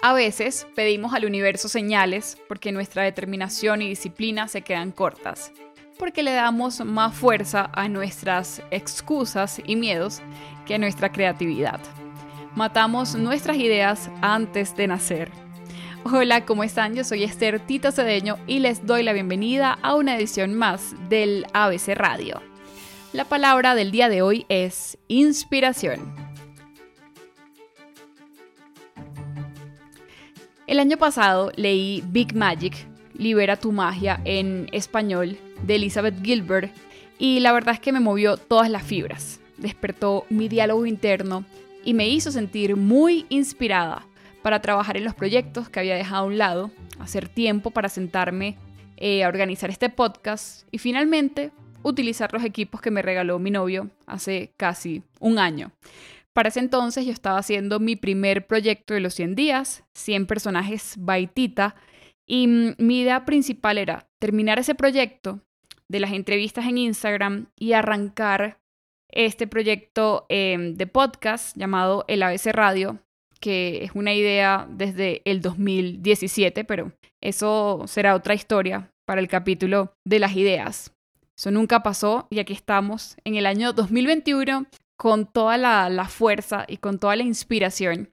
A veces pedimos al universo señales porque nuestra determinación y disciplina se quedan cortas, porque le damos más fuerza a nuestras excusas y miedos que a nuestra creatividad. Matamos nuestras ideas antes de nacer. Hola, ¿cómo están? Yo soy Esther Tito Cedeño y les doy la bienvenida a una edición más del ABC Radio. La palabra del día de hoy es inspiración. El año pasado leí Big Magic, Libera tu magia en español, de Elizabeth Gilbert, y la verdad es que me movió todas las fibras, despertó mi diálogo interno y me hizo sentir muy inspirada para trabajar en los proyectos que había dejado a un lado, hacer tiempo para sentarme eh, a organizar este podcast y finalmente utilizar los equipos que me regaló mi novio hace casi un año. Para ese entonces yo estaba haciendo mi primer proyecto de los 100 días, 100 personajes Baitita, y mi idea principal era terminar ese proyecto de las entrevistas en Instagram y arrancar este proyecto em, de podcast llamado El ABC Radio, que es una idea desde el 2017, pero eso será otra historia para el capítulo de las ideas. Eso nunca pasó y aquí estamos en el año 2021 con toda la, fuerza y con toda la inspiración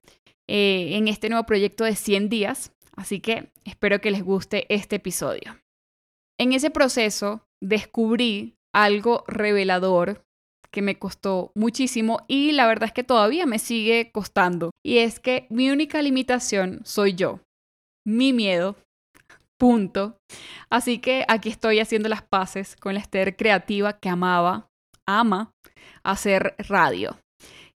eh, en este nuevo proyecto de 100 días. Así que espero que les guste este episodio. En ese proceso descubrí algo revelador que me costó muchísimo y la verdad es que todavía me sigue costando. Y es que mi única limitación soy yo, mi miedo, punto. Así que aquí estoy haciendo las paces con la Esther creativa que amaba, ama hacer radio.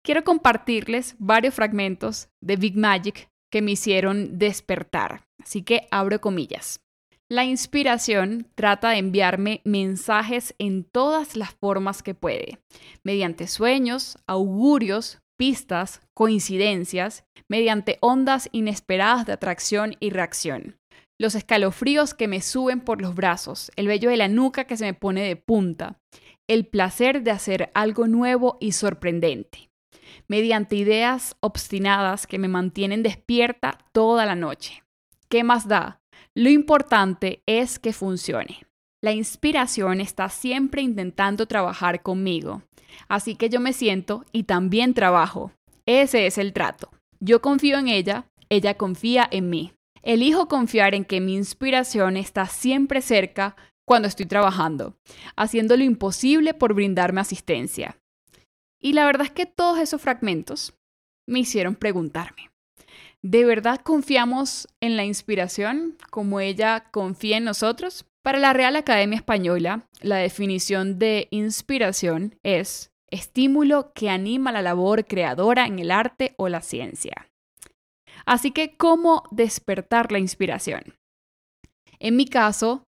Quiero compartirles varios fragmentos de Big Magic que me hicieron despertar. Así que abro comillas. La inspiración trata de enviarme mensajes en todas las formas que puede, mediante sueños, augurios, pistas, coincidencias, mediante ondas inesperadas de atracción y reacción. Los escalofríos que me suben por los brazos, el vello de la nuca que se me pone de punta, el placer de hacer algo nuevo y sorprendente, mediante ideas obstinadas que me mantienen despierta toda la noche. ¿Qué más da? Lo importante es que funcione. La inspiración está siempre intentando trabajar conmigo, así que yo me siento y también trabajo. Ese es el trato. Yo confío en ella, ella confía en mí. Elijo confiar en que mi inspiración está siempre cerca cuando estoy trabajando, haciendo lo imposible por brindarme asistencia. Y la verdad es que todos esos fragmentos me hicieron preguntarme, ¿de verdad confiamos en la inspiración como ella confía en nosotros? Para la Real Academia Española, la definición de inspiración es estímulo que anima la labor creadora en el arte o la ciencia. Así que, ¿cómo despertar la inspiración? En mi caso,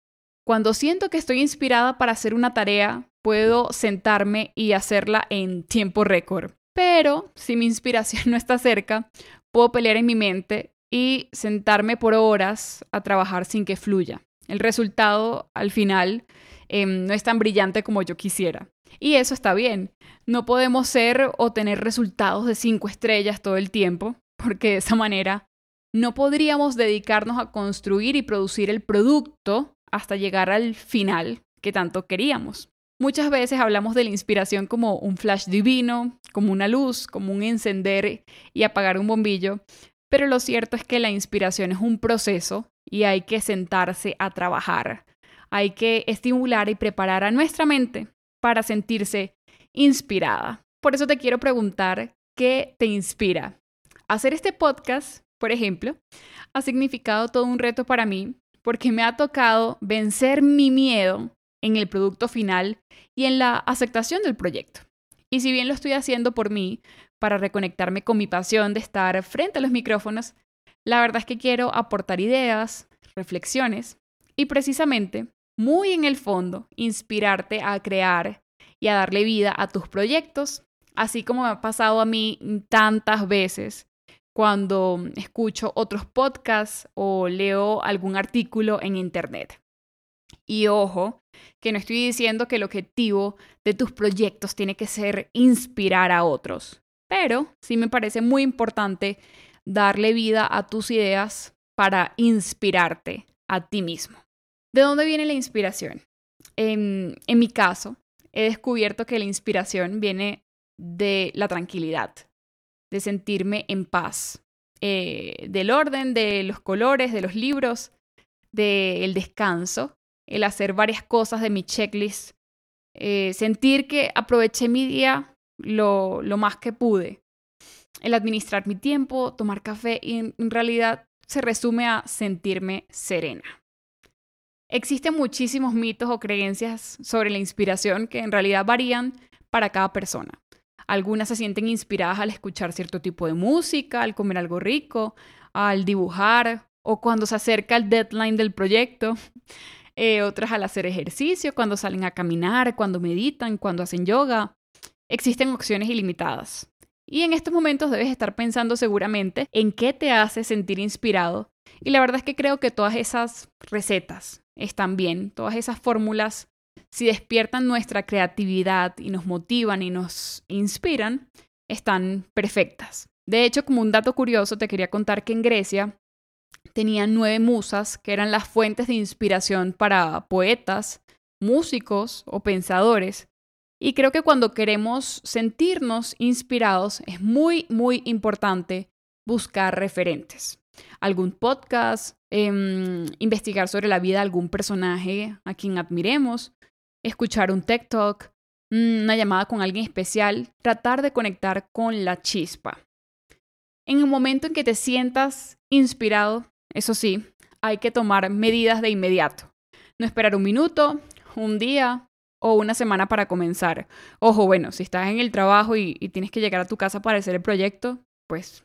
cuando siento que estoy inspirada para hacer una tarea, puedo sentarme y hacerla en tiempo récord. Pero si mi inspiración no está cerca, puedo pelear en mi mente y sentarme por horas a trabajar sin que fluya. El resultado, al final, em, no es tan brillante como yo quisiera. Y eso está bien. No podemos ser o tener resultados de cinco estrellas todo el tiempo, porque de esa manera no podríamos dedicarnos a construir y producir el producto hasta llegar al final que tanto queríamos. Muchas veces hablamos de la inspiración como un flash divino, como una luz, como un encender y apagar un bombillo, pero lo cierto es que la inspiración es un proceso y hay que sentarse a trabajar. Hay que estimular y preparar a nuestra mente para sentirse inspirada. Por eso te quiero preguntar, ¿qué te inspira? Hacer este podcast, por ejemplo, ha significado todo un reto para mí porque me ha tocado vencer mi miedo en el producto final y en la aceptación del proyecto. Y si bien lo estoy haciendo por mí, para reconectarme con mi pasión de estar frente a los micrófonos, la verdad es que quiero aportar ideas, reflexiones y precisamente, muy en el fondo, inspirarte a crear y a darle vida a tus proyectos, así como me ha pasado a mí tantas veces cuando escucho otros podcasts o leo algún artículo en Internet. Y ojo, que no estoy diciendo que el objetivo de tus proyectos tiene que ser inspirar a otros, pero sí me parece muy importante darle vida a tus ideas para inspirarte a ti mismo. ¿De dónde viene la inspiración? En, en mi caso, he descubierto que la inspiración viene de la tranquilidad, de sentirme en paz, eh, del orden, de los colores, de los libros, del descanso, el hacer varias cosas de mi checklist, eh, sentir que aproveché mi día lo, lo más que pude, el administrar mi tiempo, tomar café y en realidad se resume a sentirme serena. Existen muchísimos mitos o creencias sobre la inspiración que en realidad varían para cada persona. Algunas se sienten inspiradas al escuchar cierto tipo de música, al comer algo rico, al dibujar o cuando se acerca el deadline del proyecto. Eh, otras al hacer ejercicio, cuando salen a caminar, cuando meditan, cuando hacen yoga. Existen opciones ilimitadas. Y en estos momentos debes estar pensando seguramente en qué te hace sentir inspirado. Y la verdad es que creo que todas esas recetas están bien, todas esas fórmulas si despiertan nuestra creatividad y nos motivan y nos inspiran, están perfectas. De hecho, como un dato curioso, te quería contar que en Grecia tenían nueve musas que eran las fuentes de inspiración para poetas, músicos o pensadores. Y creo que cuando queremos sentirnos inspirados es muy, muy importante buscar referentes. Algún podcast, em, investigar sobre la vida de algún personaje a quien admiremos escuchar un TikTok, Talk, mm, una llamada con alguien especial, tratar de conectar con la chispa. En el momento en que te sientas inspirado, eso sí, hay que tomar medidas de inmediato. No esperar un minuto, un día o una semana para comenzar. Ojo, bueno, si estás en el trabajo y tienes que llegar a tu casa para hacer el proyecto, pues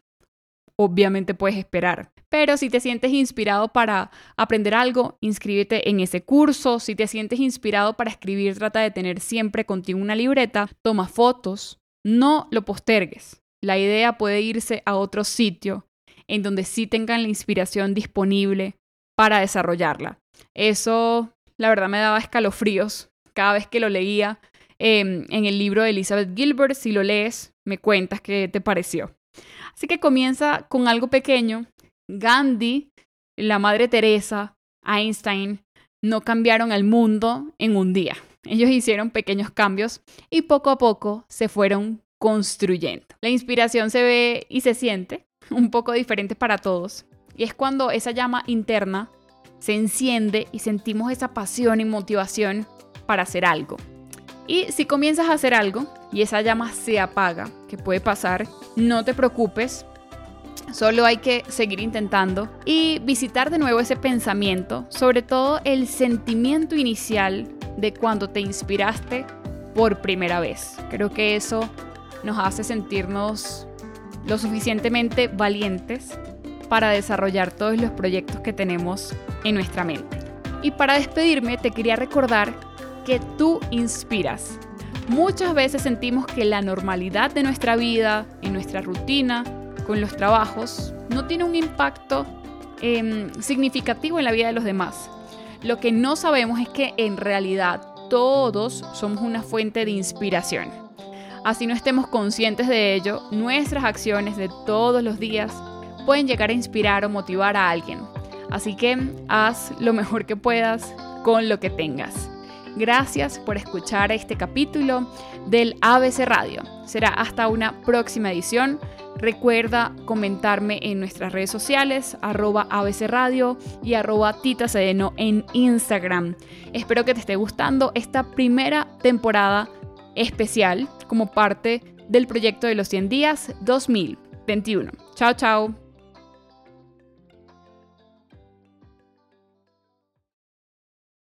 obviamente puedes esperar. Pero si te sientes inspirado para aprender algo, inscríbete en ese curso. Si te sientes inspirado para escribir, trata de tener siempre contigo una libreta. Toma fotos. No lo postergues. La idea puede irse a otro sitio en donde sí tengan la inspiración disponible para desarrollarla. Eso, la verdad, me daba escalofríos cada vez que lo leía em, en el libro de Elizabeth Gilbert. Si lo lees, me cuentas qué te pareció. Así que comienza con algo pequeño Gandhi, la Madre Teresa, Einstein, no cambiaron el mundo en un día. Ellos hicieron pequeños cambios y poco a poco se fueron construyendo. La inspiración se ve y se siente un poco diferente para todos. Y es cuando esa llama interna se enciende y sentimos esa pasión y motivación para hacer algo. Y si comienzas a hacer algo y esa llama se apaga, que puede pasar, no te preocupes, Solo hay que seguir intentando y visitar de nuevo ese pensamiento, sobre todo el sentimiento inicial de cuando te inspiraste por primera vez. Creo que eso nos hace sentirnos lo suficientemente valientes para desarrollar todos los proyectos que tenemos en nuestra mente. Y para despedirme te quería recordar que tú inspiras. Muchas veces sentimos que la normalidad de nuestra vida y nuestra rutina con los trabajos no tiene un impacto em, significativo en la vida de los demás. Lo que no sabemos es que en realidad todos somos una fuente de inspiración. Así no estemos conscientes de ello, nuestras acciones de todos los días pueden llegar a inspirar o motivar a alguien. Así que haz lo mejor que puedas con lo que tengas. Gracias por escuchar este capítulo del ABC Radio. Será hasta una próxima edición. Recuerda comentarme en nuestras redes sociales, arroba ABC Radio y arroba Tita en Instagram. Espero que te esté gustando esta primera temporada especial como parte del proyecto de los 100 días 2021. Chao, chao.